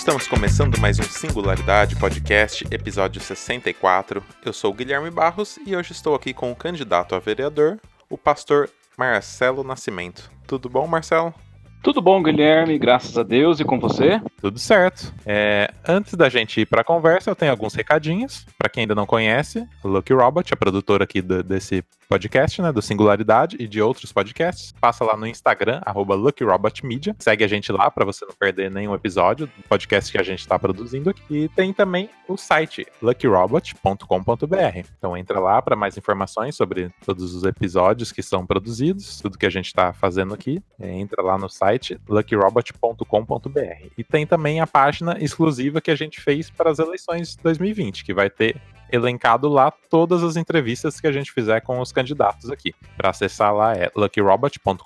Estamos começando mais um Singularidade Podcast, episódio 64. Eu sou o Guilherme Barros e hoje estou aqui com o candidato a vereador, o pastor Marcelo Nascimento. Tudo bom, Marcelo? Tudo bom, Guilherme? Graças a Deus e com você? Tudo certo. É, antes da gente ir para a conversa, eu tenho alguns recadinhos. Para quem ainda não conhece, Lucky Robot, a produtora aqui do, desse podcast, né, do Singularidade e de outros podcasts, passa lá no Instagram, LuckyRobotMedia. Segue a gente lá para você não perder nenhum episódio do podcast que a gente está produzindo aqui. E tem também o site luckyrobot.com.br. Então entra lá para mais informações sobre todos os episódios que são produzidos, tudo que a gente está fazendo aqui. É, entra lá no site luckyrobot.com.br. E tem também a página exclusiva que a gente fez para as eleições 2020, que vai ter elencado lá todas as entrevistas que a gente fizer com os candidatos aqui. Para acessar lá é luckyrobot.com.br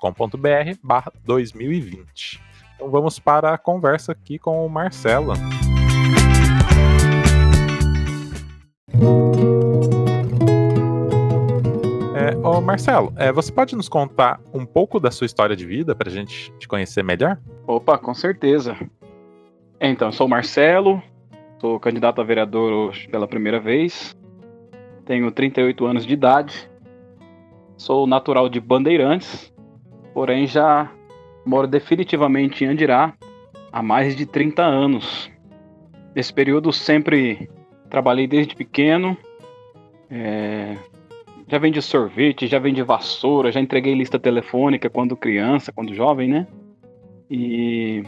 2020. Então vamos para a conversa aqui com o Marcelo. É, ô Marcelo, é, você pode nos contar um pouco da sua história de vida para a gente te conhecer melhor? Opa, com certeza. Então, eu sou o Marcelo, sou candidato a vereador hoje pela primeira vez, tenho 38 anos de idade, sou natural de Bandeirantes, porém já moro definitivamente em Andirá há mais de 30 anos. Nesse período sempre trabalhei desde pequeno, é, já vendi sorvete, já vendi vassoura, já entreguei lista telefônica quando criança, quando jovem, né? E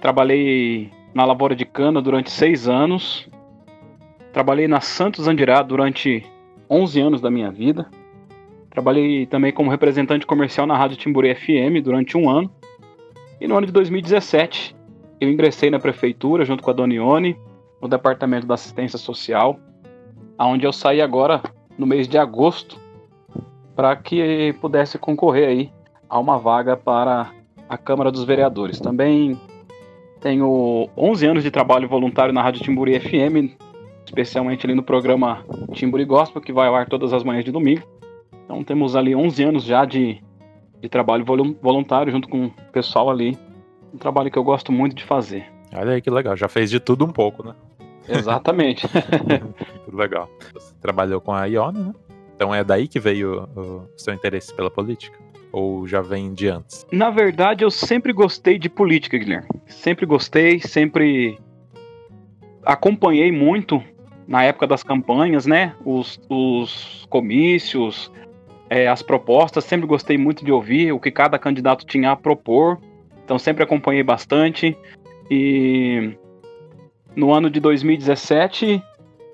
trabalhei na lavoura de cana durante seis anos. Trabalhei na Santos Andirá durante 11 anos da minha vida. Trabalhei também como representante comercial na Rádio Timburi FM durante um ano. E no ano de 2017, eu ingressei na prefeitura junto com a Donione, no departamento da assistência social, aonde eu saí agora no mês de agosto para que pudesse concorrer aí a uma vaga para a Câmara dos Vereadores. Também tenho 11 anos de trabalho voluntário na Rádio Timburi FM, especialmente ali no programa Timburi Gospel, que vai ao ar todas as manhãs de domingo. Então temos ali 11 anos já de, de trabalho voluntário junto com o pessoal ali. Um trabalho que eu gosto muito de fazer. Olha aí que legal, já fez de tudo um pouco, né? Exatamente. Tudo legal. Você trabalhou com a Ione, né? Então é daí que veio o seu interesse pela política? Ou já vem de antes? Na verdade, eu sempre gostei de política, Guilherme. Sempre gostei, sempre acompanhei muito na época das campanhas, né? Os, os comícios, é, as propostas. Sempre gostei muito de ouvir o que cada candidato tinha a propor. Então sempre acompanhei bastante. E no ano de 2017,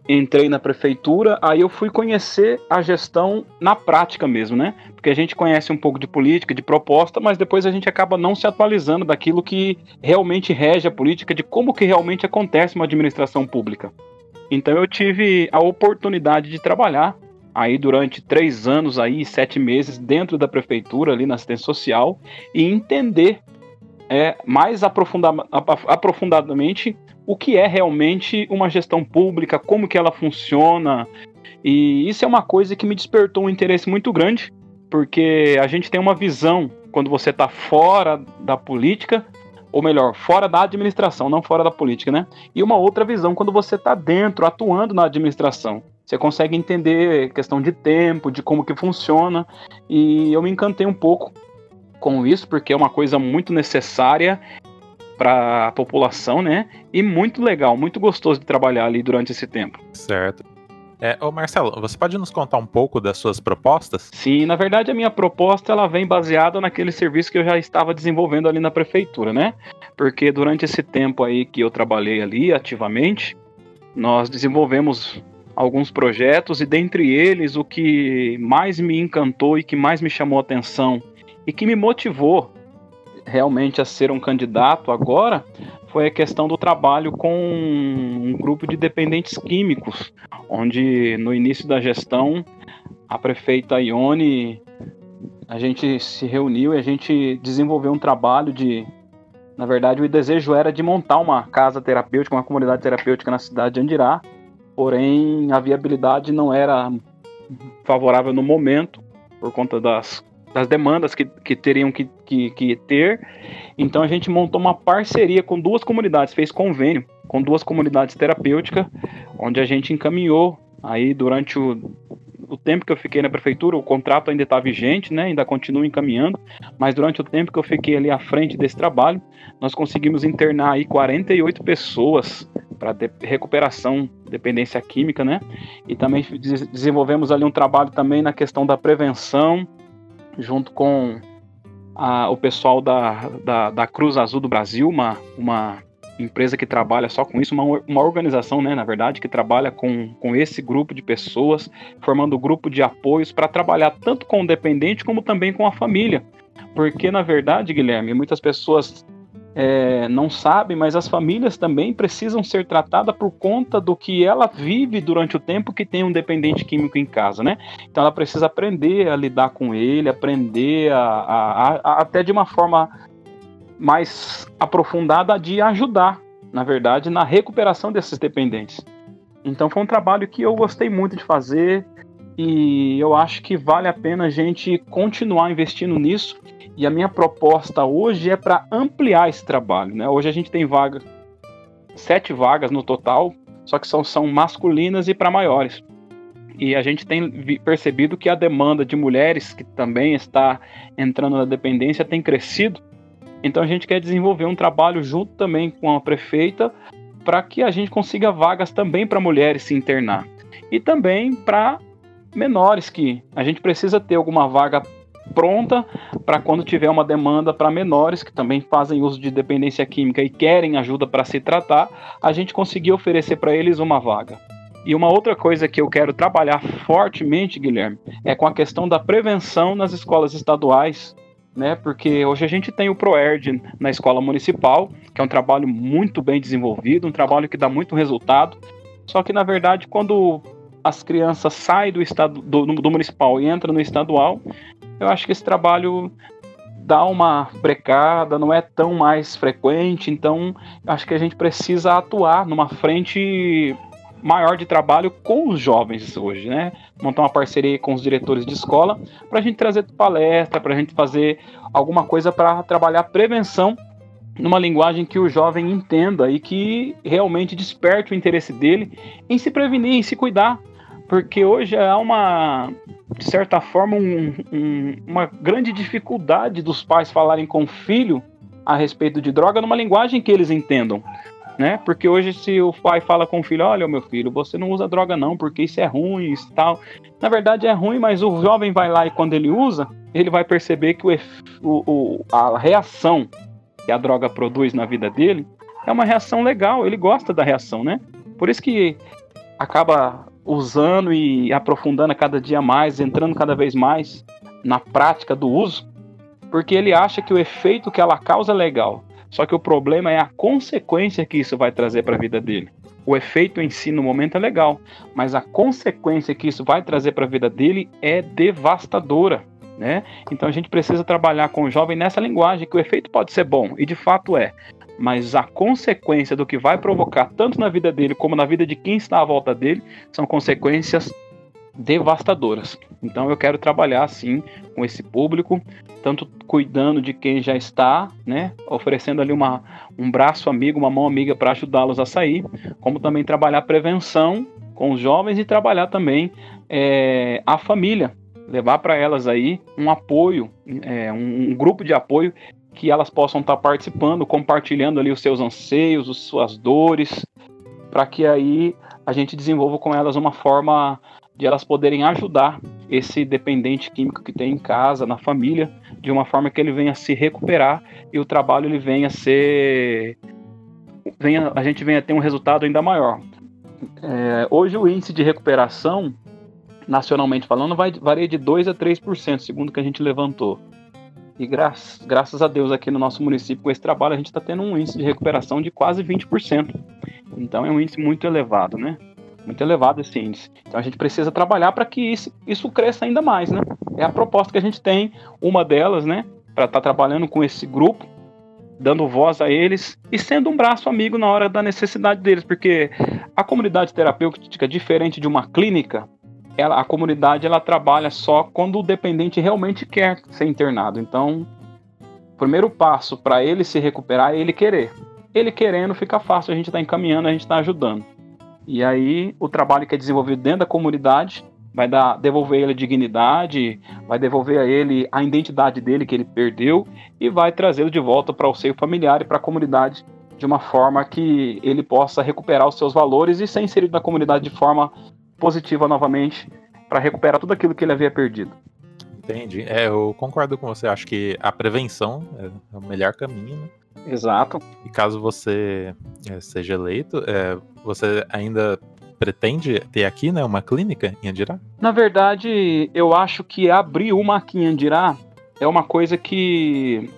entrei na prefeitura, aí eu fui conhecer a gestão na prática mesmo, né? Porque a gente conhece um pouco de política, de proposta, mas depois a gente acaba não se atualizando daquilo que realmente rege a política, de como que realmente acontece uma administração pública. Então eu tive a oportunidade de trabalhar aí durante três anos aí sete meses dentro da prefeitura ali na assistência social e entender é, mais aprofunda aprofundadamente o que é realmente uma gestão pública, como que ela funciona. E isso é uma coisa que me despertou um interesse muito grande, porque a gente tem uma visão quando você está fora da política, ou melhor, fora da administração, não fora da política, né? E uma outra visão quando você está dentro, atuando na administração. Você consegue entender questão de tempo, de como que funciona, e eu me encantei um pouco com isso, porque é uma coisa muito necessária para a população, né? E muito legal, muito gostoso de trabalhar ali durante esse tempo. Certo. É, ô Marcelo, você pode nos contar um pouco das suas propostas? Sim, na verdade a minha proposta ela vem baseada naquele serviço que eu já estava desenvolvendo ali na prefeitura, né? Porque durante esse tempo aí que eu trabalhei ali ativamente, nós desenvolvemos alguns projetos e dentre eles o que mais me encantou e que mais me chamou a atenção e que me motivou realmente a ser um candidato agora foi a questão do trabalho com um grupo de dependentes químicos, onde no início da gestão a prefeita Ione a gente se reuniu e a gente desenvolveu um trabalho de na verdade o desejo era de montar uma casa terapêutica, uma comunidade terapêutica na cidade de Andirá, porém a viabilidade não era favorável no momento por conta das das demandas que, que teriam que, que, que ter. Então a gente montou uma parceria com duas comunidades, fez convênio com duas comunidades terapêuticas, onde a gente encaminhou aí durante o, o tempo que eu fiquei na prefeitura, o contrato ainda está vigente, né? Ainda continua encaminhando, mas durante o tempo que eu fiquei ali à frente desse trabalho, nós conseguimos internar aí 48 pessoas para de recuperação dependência química, né? E também desenvolvemos ali um trabalho também na questão da prevenção, junto com a, o pessoal da, da, da, Cruz Azul do Brasil, uma, uma empresa que trabalha só com isso, uma, uma organização, né, na verdade, que trabalha com, com esse grupo de pessoas, formando grupo de apoios para trabalhar tanto com o dependente como também com a família. Porque, na verdade, Guilherme, muitas pessoas é, não sabe, mas as famílias também precisam ser tratadas por conta do que ela vive durante o tempo que tem um dependente químico em casa, né? Então ela precisa aprender a lidar com ele, aprender a, a, a até de uma forma mais aprofundada de ajudar, na verdade, na recuperação desses dependentes. Então foi um trabalho que eu gostei muito de fazer e eu acho que vale a pena a gente continuar investindo nisso e a minha proposta hoje é para ampliar esse trabalho. Né? Hoje a gente tem vaga, sete vagas no total, só que são, são masculinas e para maiores. E a gente tem percebido que a demanda de mulheres que também está entrando na dependência tem crescido. Então a gente quer desenvolver um trabalho junto também com a prefeita para que a gente consiga vagas também para mulheres se internar. E também para menores que a gente precisa ter alguma vaga pronta para quando tiver uma demanda para menores que também fazem uso de dependência química e querem ajuda para se tratar, a gente conseguir oferecer para eles uma vaga. E uma outra coisa que eu quero trabalhar fortemente, Guilherme, é com a questão da prevenção nas escolas estaduais, né? Porque hoje a gente tem o ProERD na escola municipal, que é um trabalho muito bem desenvolvido, um trabalho que dá muito resultado. Só que na verdade, quando as crianças saem do estado do, do municipal e entram no estadual, eu acho que esse trabalho dá uma brecada, não é tão mais frequente, então acho que a gente precisa atuar numa frente maior de trabalho com os jovens hoje, né? Montar uma parceria com os diretores de escola para a gente trazer palestra, para a gente fazer alguma coisa para trabalhar prevenção numa linguagem que o jovem entenda e que realmente desperte o interesse dele em se prevenir, em se cuidar, porque hoje há uma, de certa forma, um, um, uma grande dificuldade dos pais falarem com o filho a respeito de droga numa linguagem que eles entendam. Né? Porque hoje, se o pai fala com o filho, olha, meu filho, você não usa droga não, porque isso é ruim, isso tal. Na verdade é ruim, mas o jovem vai lá e quando ele usa, ele vai perceber que o, o, a reação que a droga produz na vida dele é uma reação legal, ele gosta da reação, né? Por isso que acaba usando e aprofundando cada dia mais, entrando cada vez mais na prática do uso, porque ele acha que o efeito que ela causa é legal. Só que o problema é a consequência que isso vai trazer para a vida dele. O efeito em si no momento é legal, mas a consequência que isso vai trazer para a vida dele é devastadora. Né? Então a gente precisa trabalhar com o jovem nessa linguagem que o efeito pode ser bom e de fato é, mas a consequência do que vai provocar, tanto na vida dele como na vida de quem está à volta dele, são consequências devastadoras. Então eu quero trabalhar assim com esse público, tanto cuidando de quem já está, né, oferecendo ali uma, um braço amigo, uma mão amiga para ajudá-los a sair, como também trabalhar prevenção com os jovens e trabalhar também é, a família, levar para elas aí um apoio, é, um, um, grupo de apoio que elas possam estar tá participando, compartilhando ali os seus anseios, as suas dores, para que aí a gente desenvolva com elas uma forma de elas poderem ajudar esse dependente químico que tem em casa, na família, de uma forma que ele venha se recuperar e o trabalho ele venha ser venha, a gente venha ter um resultado ainda maior. É, hoje o índice de recuperação, nacionalmente falando, vai, varia de 2 a 3%, segundo que a gente levantou. E gra graças a Deus aqui no nosso município, com esse trabalho, a gente está tendo um índice de recuperação de quase 20%. Então é um índice muito elevado, né? Muito elevado esse índice. Então a gente precisa trabalhar para que isso, isso cresça ainda mais, né? É a proposta que a gente tem, uma delas, né? Para estar tá trabalhando com esse grupo, dando voz a eles e sendo um braço amigo na hora da necessidade deles, porque a comunidade terapêutica, diferente de uma clínica, ela, a comunidade ela trabalha só quando o dependente realmente quer ser internado. Então, o primeiro passo para ele se recuperar é ele querer. Ele querendo fica fácil, a gente está encaminhando, a gente está ajudando. E aí, o trabalho que é desenvolvido dentro da comunidade vai dar, devolver ele a dignidade, vai devolver a ele a identidade dele que ele perdeu e vai trazê-lo de volta para o seio familiar e para a comunidade de uma forma que ele possa recuperar os seus valores e ser inserido na comunidade de forma positiva novamente para recuperar tudo aquilo que ele havia perdido. Entendi. É, eu concordo com você. Acho que a prevenção é o melhor caminho, né? Exato. E caso você é, seja eleito, é, você ainda pretende ter aqui, né, uma clínica em Andirá? Na verdade, eu acho que abrir uma aqui em Andirá é uma coisa que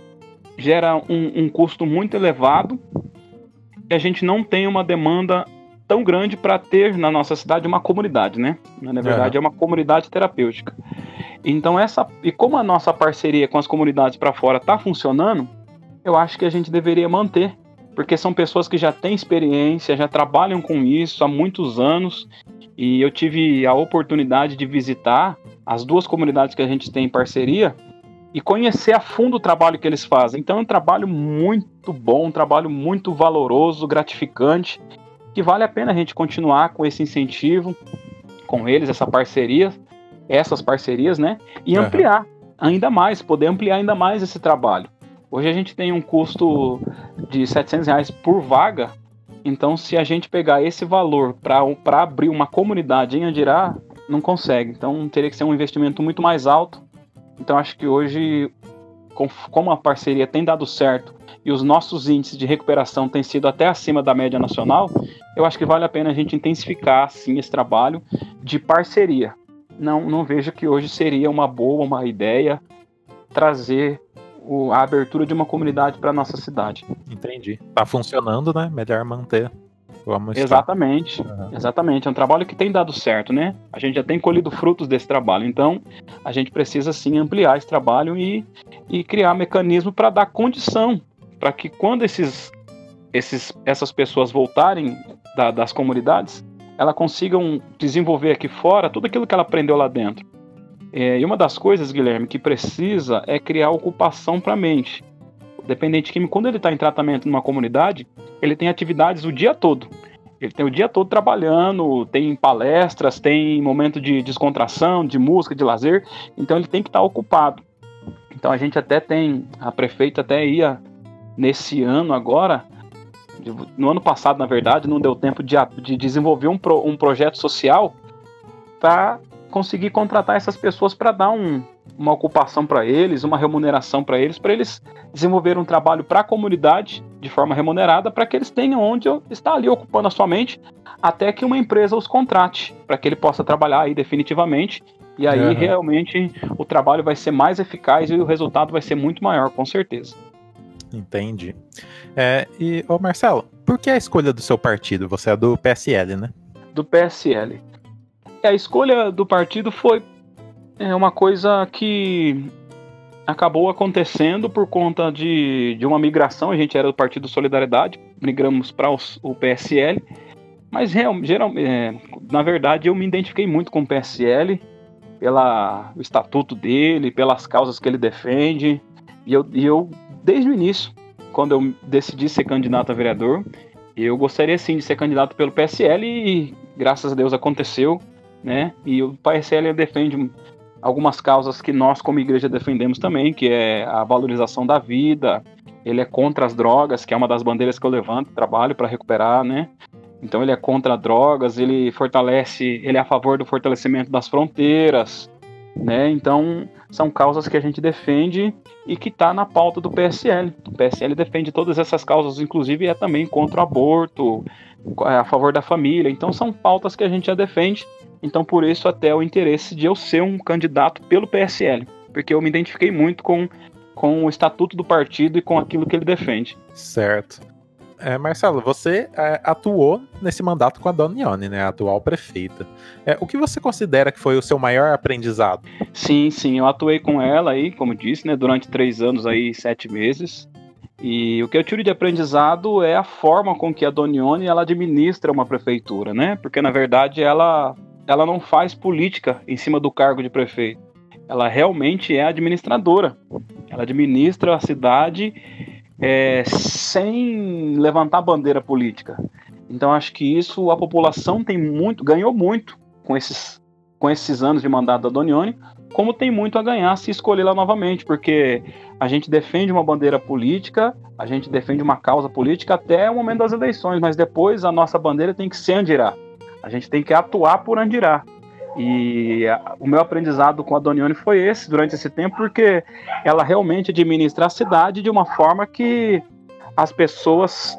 gera um, um custo muito elevado e a gente não tem uma demanda tão grande para ter na nossa cidade uma comunidade, né? Na verdade, é uma comunidade terapêutica. Então essa e como a nossa parceria com as comunidades para fora está funcionando, eu acho que a gente deveria manter porque são pessoas que já têm experiência, já trabalham com isso há muitos anos. E eu tive a oportunidade de visitar as duas comunidades que a gente tem em parceria e conhecer a fundo o trabalho que eles fazem. Então é um trabalho muito bom, um trabalho muito valoroso, gratificante, que vale a pena a gente continuar com esse incentivo com eles, essa parceria, essas parcerias, né? E uhum. ampliar ainda mais, poder ampliar ainda mais esse trabalho. Hoje a gente tem um custo de 700 reais por vaga, então se a gente pegar esse valor para abrir uma comunidade em Andirá, não consegue. Então teria que ser um investimento muito mais alto. Então acho que hoje, como a parceria tem dado certo e os nossos índices de recuperação têm sido até acima da média nacional, eu acho que vale a pena a gente intensificar sim esse trabalho de parceria. Não, não vejo que hoje seria uma boa, uma ideia trazer o, a abertura de uma comunidade para nossa cidade. Entendi. Tá funcionando, né? Melhor manter. Vamos exatamente, uhum. exatamente. É um trabalho que tem dado certo, né? A gente já tem colhido frutos desse trabalho. Então, a gente precisa sim ampliar esse trabalho e, e criar mecanismo para dar condição para que quando esses, esses, essas pessoas voltarem da, das comunidades, elas consigam desenvolver aqui fora tudo aquilo que ela aprendeu lá dentro. É, e uma das coisas, Guilherme, que precisa é criar ocupação para a mente. Dependente químico, quando ele está em tratamento numa comunidade, ele tem atividades o dia todo. Ele tem o dia todo trabalhando, tem palestras, tem momento de descontração, de música, de lazer. Então ele tem que estar tá ocupado. Então a gente até tem, a prefeita até ia nesse ano agora, no ano passado na verdade, não deu tempo de, de desenvolver um, pro, um projeto social para conseguir contratar essas pessoas para dar um, uma ocupação para eles, uma remuneração para eles, para eles desenvolverem um trabalho para a comunidade de forma remunerada, para que eles tenham onde estar ali ocupando a sua mente, até que uma empresa os contrate, para que ele possa trabalhar aí definitivamente. E aí uhum. realmente o trabalho vai ser mais eficaz e o resultado vai ser muito maior, com certeza. Entendi. É, e, ô Marcelo, por que a escolha do seu partido? Você é do PSL, né? Do PSL. A escolha do partido foi é, uma coisa que acabou acontecendo por conta de, de uma migração. A gente era do Partido Solidariedade, migramos para o PSL. Mas real, geral, é, na verdade eu me identifiquei muito com o PSL pela o estatuto dele, pelas causas que ele defende. E eu, e eu desde o início, quando eu decidi ser candidato a vereador, eu gostaria sim de ser candidato pelo PSL e graças a Deus aconteceu né? E o PSL defende algumas causas que nós como igreja defendemos também, que é a valorização da vida, ele é contra as drogas, que é uma das bandeiras que eu levanto, trabalho para recuperar, né? Então ele é contra drogas, ele fortalece, ele é a favor do fortalecimento das fronteiras, né? Então são causas que a gente defende e que está na pauta do PSL. O PSL defende todas essas causas, inclusive é também contra o aborto, é a favor da família. Então são pautas que a gente já defende então, por isso, até o interesse de eu ser um candidato pelo PSL, porque eu me identifiquei muito com, com o estatuto do partido e com aquilo que ele defende. Certo. É, Marcelo, você é, atuou nesse mandato com a Donione, né, a atual prefeita. É, o que você considera que foi o seu maior aprendizado? Sim, sim, eu atuei com ela aí, como disse, né, durante três anos aí, sete meses. E o que eu tiro de aprendizado é a forma com que a Donione ela administra uma prefeitura, né? Porque na verdade ela ela não faz política em cima do cargo de prefeito. Ela realmente é administradora. Ela administra a cidade é, sem levantar bandeira política. Então acho que isso a população tem muito, ganhou muito com esses, com esses anos de mandato da Donione, como tem muito a ganhar se escolher lá novamente, porque a gente defende uma bandeira política, a gente defende uma causa política até o momento das eleições, mas depois a nossa bandeira tem que ser Andirá. A gente tem que atuar por Andirá. E a, o meu aprendizado com a Donione foi esse durante esse tempo, porque ela realmente administra a cidade de uma forma que as pessoas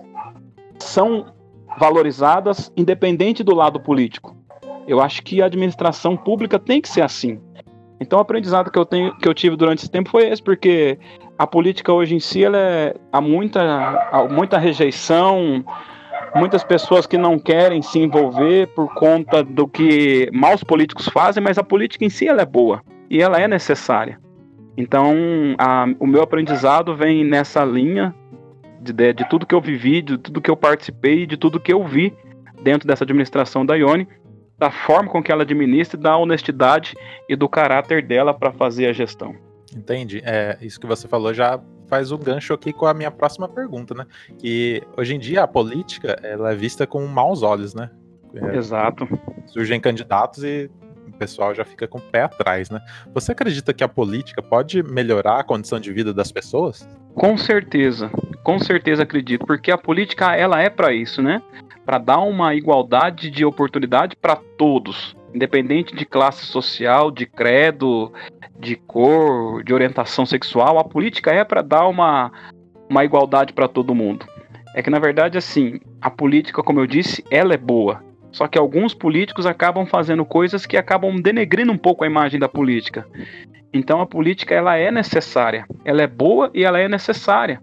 são valorizadas independente do lado político. Eu acho que a administração pública tem que ser assim. Então o aprendizado que eu, tenho, que eu tive durante esse tempo foi esse, porque a política hoje em si ela é, há, muita, há muita rejeição, muitas pessoas que não querem se envolver por conta do que maus políticos fazem, mas a política em si ela é boa e ela é necessária. Então a, o meu aprendizado vem nessa linha de, de, de tudo que eu vivi, de tudo que eu participei, de tudo que eu vi dentro dessa administração da Ione, da forma com que ela administra, da honestidade e do caráter dela para fazer a gestão. Entendi. É, isso que você falou já faz o um gancho aqui com a minha próxima pergunta, né? Que hoje em dia a política ela é vista com maus olhos, né? É, Exato. Surgem candidatos e o pessoal já fica com o pé atrás, né? Você acredita que a política pode melhorar a condição de vida das pessoas? Com certeza, com certeza acredito, porque a política ela é para isso, né? Para dar uma igualdade de oportunidade para todos, independente de classe social, de credo, de cor, de orientação sexual. A política é para dar uma, uma igualdade para todo mundo. É que na verdade assim, a política, como eu disse, ela é boa. Só que alguns políticos acabam fazendo coisas que acabam denegrindo um pouco a imagem da política. Então a política ela é necessária, ela é boa e ela é necessária.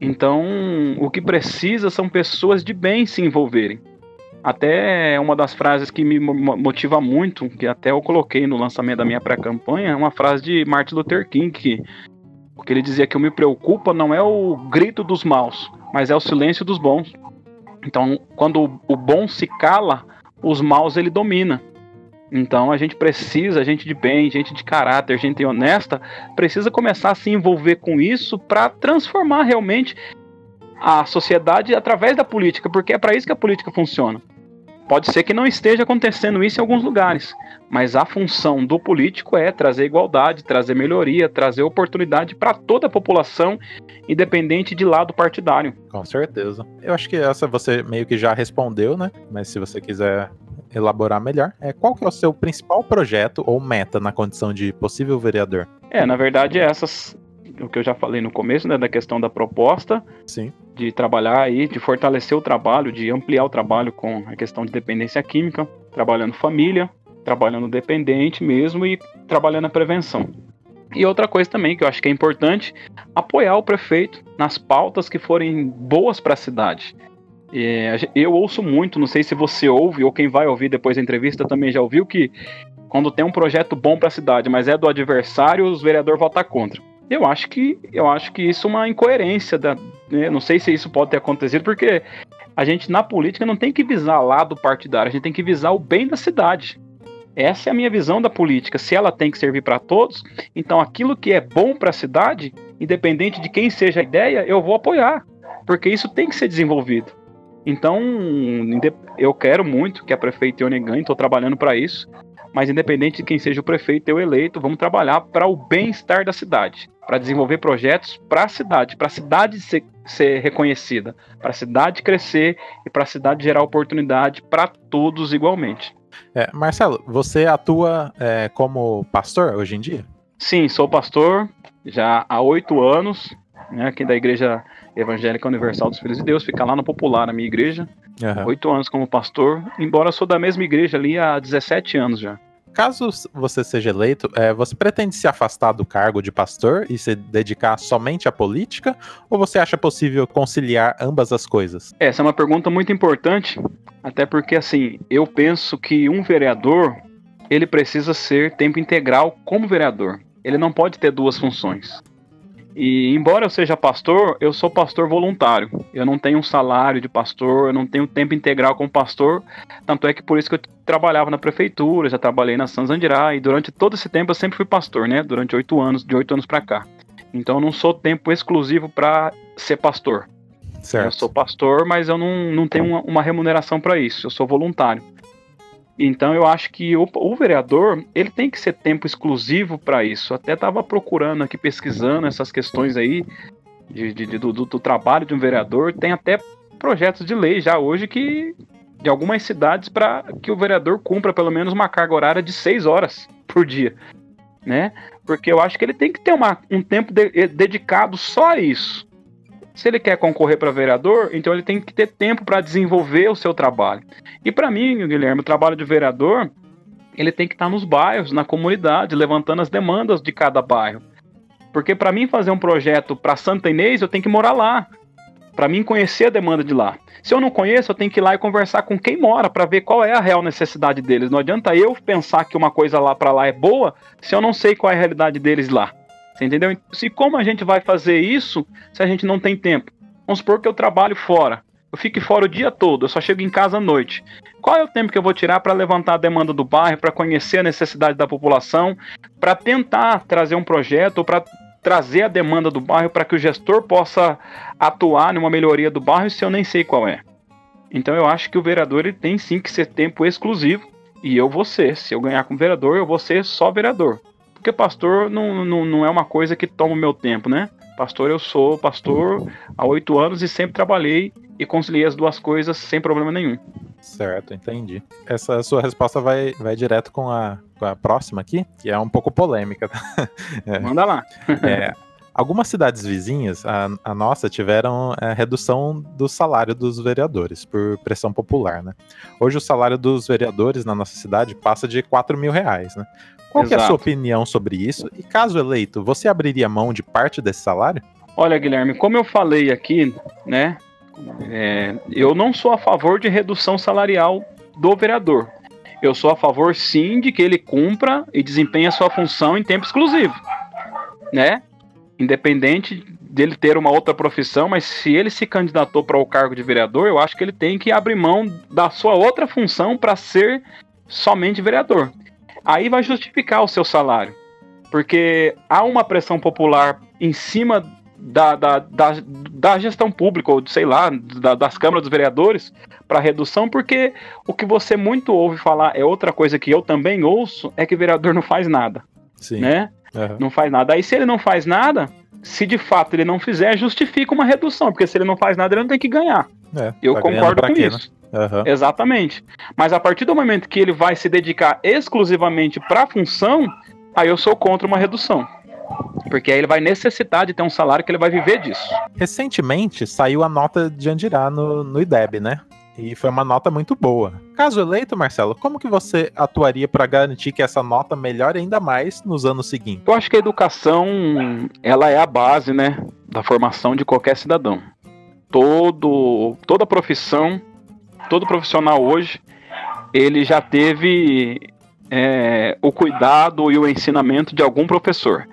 Então o que precisa são pessoas de bem se envolverem. Até uma das frases que me motiva muito, que até eu coloquei no lançamento da minha pré-campanha, é uma frase de Martin Luther King, que, que ele dizia que o me preocupa não é o grito dos maus, mas é o silêncio dos bons. Então, quando o bom se cala, os maus ele domina. Então a gente precisa, gente de bem, gente de caráter, gente honesta, precisa começar a se envolver com isso para transformar realmente a sociedade através da política, porque é para isso que a política funciona. Pode ser que não esteja acontecendo isso em alguns lugares, mas a função do político é trazer igualdade, trazer melhoria, trazer oportunidade para toda a população, independente de lado partidário. Com certeza. Eu acho que essa você meio que já respondeu, né? Mas se você quiser elaborar melhor, é qual que é o seu principal projeto ou meta na condição de possível vereador? É, na verdade, essas o que eu já falei no começo, né, da questão da proposta, Sim. De trabalhar aí, de fortalecer o trabalho, de ampliar o trabalho com a questão de dependência química, trabalhando família, trabalhando dependente mesmo e trabalhando a prevenção. E outra coisa também que eu acho que é importante, apoiar o prefeito nas pautas que forem boas para a cidade. É, eu ouço muito, não sei se você ouve ou quem vai ouvir depois da entrevista também já ouviu que quando tem um projeto bom para a cidade, mas é do adversário, os vereadores votam contra. Eu acho que eu acho que isso é uma incoerência da, né? não sei se isso pode ter acontecido porque a gente na política não tem que visar lado partidário, a gente tem que visar o bem da cidade. Essa é a minha visão da política. Se ela tem que servir para todos, então aquilo que é bom para a cidade, independente de quem seja a ideia, eu vou apoiar, porque isso tem que ser desenvolvido. Então, eu quero muito que a prefeita Ione ganhe, estou trabalhando para isso. Mas independente de quem seja o prefeito eu eleito, vamos trabalhar para o bem-estar da cidade, para desenvolver projetos para a cidade, para a cidade ser, ser reconhecida, para a cidade crescer e para a cidade gerar oportunidade para todos igualmente. É, Marcelo, você atua é, como pastor hoje em dia? Sim, sou pastor já há oito anos, né, aqui da Igreja Evangélica Universal dos Filhos de Deus, fica lá no Popular, na minha igreja. Oito uhum. anos como pastor, embora sou da mesma igreja ali há 17 anos já. Caso você seja eleito, é, você pretende se afastar do cargo de pastor e se dedicar somente à política? Ou você acha possível conciliar ambas as coisas? Essa é uma pergunta muito importante, até porque assim, eu penso que um vereador ele precisa ser tempo integral como vereador. Ele não pode ter duas funções. E embora eu seja pastor, eu sou pastor voluntário. Eu não tenho um salário de pastor, eu não tenho tempo integral como pastor. Tanto é que por isso que eu trabalhava na prefeitura, já trabalhei na Sanzandirá e durante todo esse tempo eu sempre fui pastor, né? Durante oito anos, de oito anos para cá. Então eu não sou tempo exclusivo para ser pastor. Certo. Eu sou pastor, mas eu não, não tenho uma, uma remuneração para isso. Eu sou voluntário. Então eu acho que o, o vereador ele tem que ser tempo exclusivo para isso. Até estava procurando aqui pesquisando essas questões aí de, de, de do, do, trabalho de um vereador. Tem até projetos de lei já hoje que de algumas cidades para que o vereador cumpra pelo menos uma carga horária de seis horas por dia, né? Porque eu acho que ele tem que ter uma, um tempo de, dedicado só a isso. Se ele quer concorrer para vereador, então ele tem que ter tempo para desenvolver o seu trabalho. E para mim, Guilherme, o trabalho de vereador, ele tem que estar nos bairros, na comunidade, levantando as demandas de cada bairro. Porque para mim fazer um projeto para Santa Inês, eu tenho que morar lá. Para mim conhecer a demanda de lá. Se eu não conheço, eu tenho que ir lá e conversar com quem mora para ver qual é a real necessidade deles. Não adianta eu pensar que uma coisa lá para lá é boa se eu não sei qual é a realidade deles lá. Você entendeu? Se como a gente vai fazer isso se a gente não tem tempo? Vamos supor que eu trabalho fora. Eu fico fora o dia todo, eu só chego em casa à noite. Qual é o tempo que eu vou tirar para levantar a demanda do bairro, para conhecer a necessidade da população, para tentar trazer um projeto ou para trazer a demanda do bairro para que o gestor possa atuar numa melhoria do bairro se eu nem sei qual é? Então eu acho que o vereador ele tem sim que ser tempo exclusivo e eu vou ser. Se eu ganhar como vereador, eu vou ser só vereador. Porque pastor não, não, não é uma coisa que toma o meu tempo, né? Pastor, eu sou pastor há oito anos e sempre trabalhei e conciliei as duas coisas sem problema nenhum. Certo, entendi. Essa sua resposta vai, vai direto com a, com a próxima aqui, que é um pouco polêmica. é, Manda lá. é, algumas cidades vizinhas, a, a nossa, tiveram a é, redução do salário dos vereadores por pressão popular, né? Hoje o salário dos vereadores na nossa cidade passa de 4 mil reais, né? Qual é a sua opinião sobre isso? E caso eleito, você abriria mão de parte desse salário? Olha, Guilherme, como eu falei aqui, né? É, eu não sou a favor de redução salarial do vereador. Eu sou a favor, sim, de que ele cumpra e desempenhe a sua função em tempo exclusivo, né? Independente dele ter uma outra profissão, mas se ele se candidatou para o cargo de vereador, eu acho que ele tem que abrir mão da sua outra função para ser somente vereador aí vai justificar o seu salário. Porque há uma pressão popular em cima da, da, da, da gestão pública, ou sei lá, da, das câmaras dos vereadores, para redução, porque o que você muito ouve falar é outra coisa que eu também ouço, é que vereador não faz nada. Sim. Né? Uhum. Não faz nada. Aí se ele não faz nada, se de fato ele não fizer, justifica uma redução, porque se ele não faz nada, ele não tem que ganhar. É, eu tá concordo com quê, isso. Né? Uhum. Exatamente. Mas a partir do momento que ele vai se dedicar exclusivamente para a função, aí eu sou contra uma redução. Porque aí ele vai necessitar de ter um salário que ele vai viver disso. Recentemente saiu a nota de Andirá no, no IDEB, né? E foi uma nota muito boa. Caso eleito, Marcelo, como que você atuaria para garantir que essa nota melhore ainda mais nos anos seguintes? Eu acho que a educação, ela é a base, né, da formação de qualquer cidadão. Todo, toda profissão todo profissional hoje ele já teve é, o cuidado e o ensinamento de algum professor.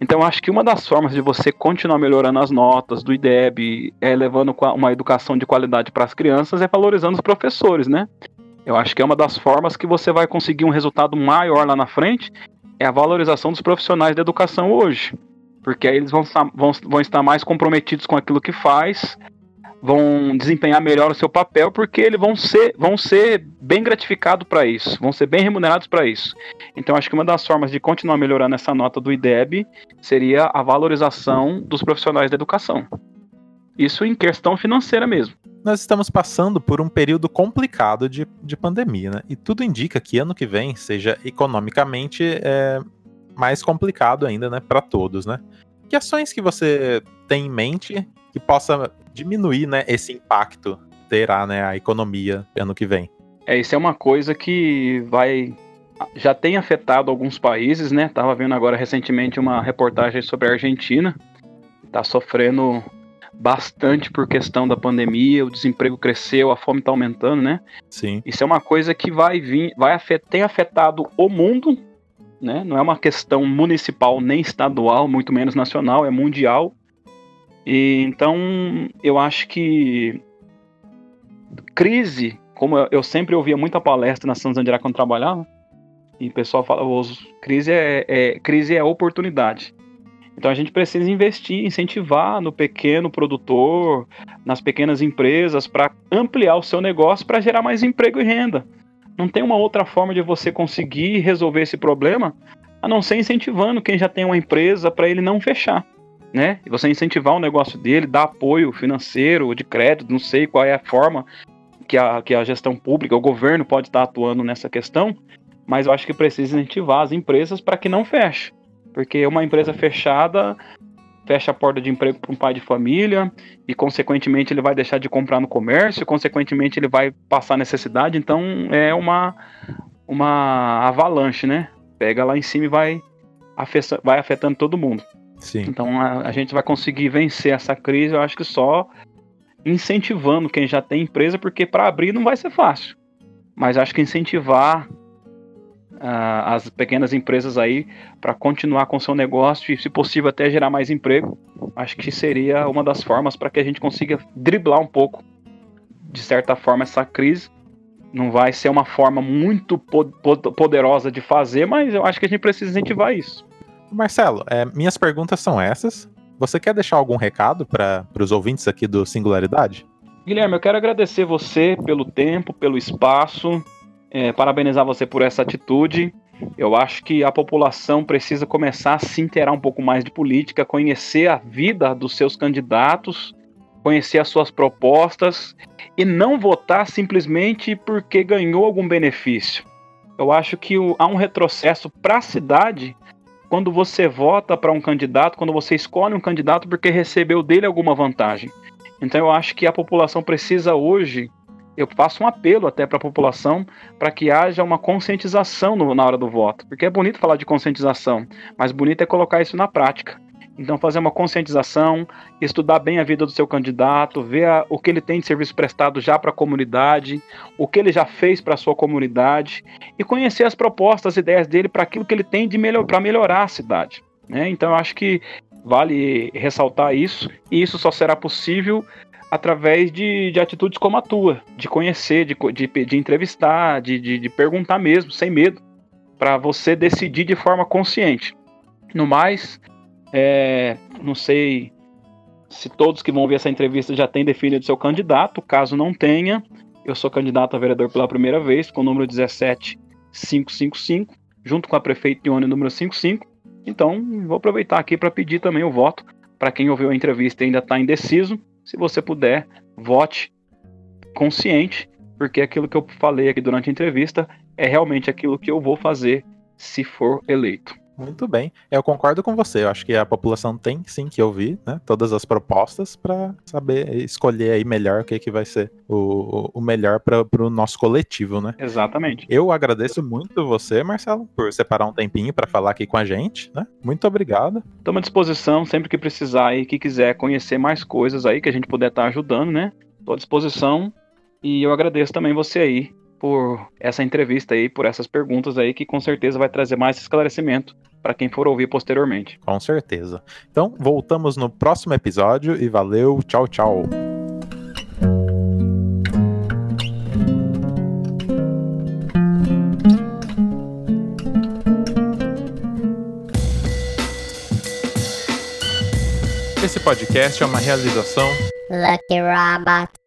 Então, acho que uma das formas de você continuar melhorando as notas do IDEB, é levando uma educação de qualidade para as crianças, é valorizando os professores, né? Eu acho que é uma das formas que você vai conseguir um resultado maior lá na frente, é a valorização dos profissionais da educação hoje. Porque aí eles vão, vão, vão estar mais comprometidos com aquilo que faz, vão desempenhar melhor o seu papel porque eles vão ser, vão ser bem gratificados para isso, vão ser bem remunerados para isso. Então acho que uma das formas de continuar melhorando essa nota do IDEB seria a valorização dos profissionais da educação. Isso em questão financeira mesmo. Nós estamos passando por um período complicado de, de pandemia, né? E tudo indica que ano que vem seja economicamente é, mais complicado ainda, né? Para todos, né? Que ações que você tem em mente que possa diminuir, né, esse impacto terá, né, a economia ano que vem. É, isso é uma coisa que vai já tem afetado alguns países, né? Tava vendo agora recentemente uma reportagem sobre a Argentina, tá sofrendo bastante por questão da pandemia, o desemprego cresceu, a fome tá aumentando, né? Sim. Isso é uma coisa que vai vir, vai afet, tem afetado o mundo né? Não é uma questão municipal nem estadual, muito menos nacional, é mundial. E então eu acho que crise, como eu sempre ouvia muita palestra na São André quando trabalhava, e o pessoal fala, crise é, é, crise é oportunidade. Então a gente precisa investir, incentivar no pequeno produtor, nas pequenas empresas, para ampliar o seu negócio, para gerar mais emprego e renda. Não tem uma outra forma de você conseguir resolver esse problema a não ser incentivando quem já tem uma empresa para ele não fechar. Né? E você incentivar o negócio dele, dar apoio financeiro, de crédito, não sei qual é a forma que a, que a gestão pública, o governo pode estar atuando nessa questão, mas eu acho que precisa incentivar as empresas para que não feche. Porque uma empresa fechada fecha a porta de emprego para um pai de família e, consequentemente, ele vai deixar de comprar no comércio, consequentemente, ele vai passar necessidade. Então, é uma, uma avalanche, né? Pega lá em cima e vai, afeta, vai afetando todo mundo. Sim. Então, a, a gente vai conseguir vencer essa crise, eu acho que só incentivando quem já tem empresa, porque para abrir não vai ser fácil. Mas acho que incentivar uh, as pequenas empresas aí para continuar com seu negócio e, se possível, até gerar mais emprego. Acho que seria uma das formas para que a gente consiga driblar um pouco, de certa forma, essa crise. Não vai ser uma forma muito poderosa de fazer, mas eu acho que a gente precisa incentivar isso. Marcelo, é, minhas perguntas são essas. Você quer deixar algum recado para os ouvintes aqui do Singularidade? Guilherme, eu quero agradecer você pelo tempo, pelo espaço, é, parabenizar você por essa atitude. Eu acho que a população precisa começar a se inteirar um pouco mais de política, conhecer a vida dos seus candidatos, conhecer as suas propostas e não votar simplesmente porque ganhou algum benefício. Eu acho que há um retrocesso para a cidade quando você vota para um candidato, quando você escolhe um candidato porque recebeu dele alguma vantagem. Então eu acho que a população precisa hoje eu faço um apelo até para a população para que haja uma conscientização no, na hora do voto, porque é bonito falar de conscientização, mas bonito é colocar isso na prática. Então, fazer uma conscientização, estudar bem a vida do seu candidato, ver a, o que ele tem de serviço prestado já para a comunidade, o que ele já fez para a sua comunidade e conhecer as propostas, as ideias dele para aquilo que ele tem de melhor, para melhorar a cidade. Né? Então, eu acho que vale ressaltar isso, e isso só será possível através de, de atitudes como a tua, de conhecer, de, de, de entrevistar, de, de, de perguntar mesmo, sem medo, para você decidir de forma consciente. No mais, é, não sei se todos que vão ver essa entrevista já têm definido seu candidato, caso não tenha, eu sou candidato a vereador pela primeira vez, com o número 17555, junto com a prefeita Ione, número 55. Então, vou aproveitar aqui para pedir também o voto para quem ouviu a entrevista e ainda está indeciso se você puder, vote consciente, porque aquilo que eu falei aqui durante a entrevista é realmente aquilo que eu vou fazer se for eleito. Muito bem, eu concordo com você. Eu acho que a população tem sim que ouvir né, todas as propostas para saber escolher aí melhor o que, que vai ser o, o melhor para o nosso coletivo, né? Exatamente. Eu agradeço muito você, Marcelo, por separar um tempinho para falar aqui com a gente, né? Muito obrigado. Estamos à disposição sempre que precisar e que quiser conhecer mais coisas aí que a gente puder estar tá ajudando, né? Estou à disposição e eu agradeço também você aí por essa entrevista aí, por essas perguntas aí, que com certeza vai trazer mais esclarecimento para quem for ouvir posteriormente. Com certeza. Então, voltamos no próximo episódio e valeu, tchau, tchau. Esse podcast é uma realização Lucky Robot.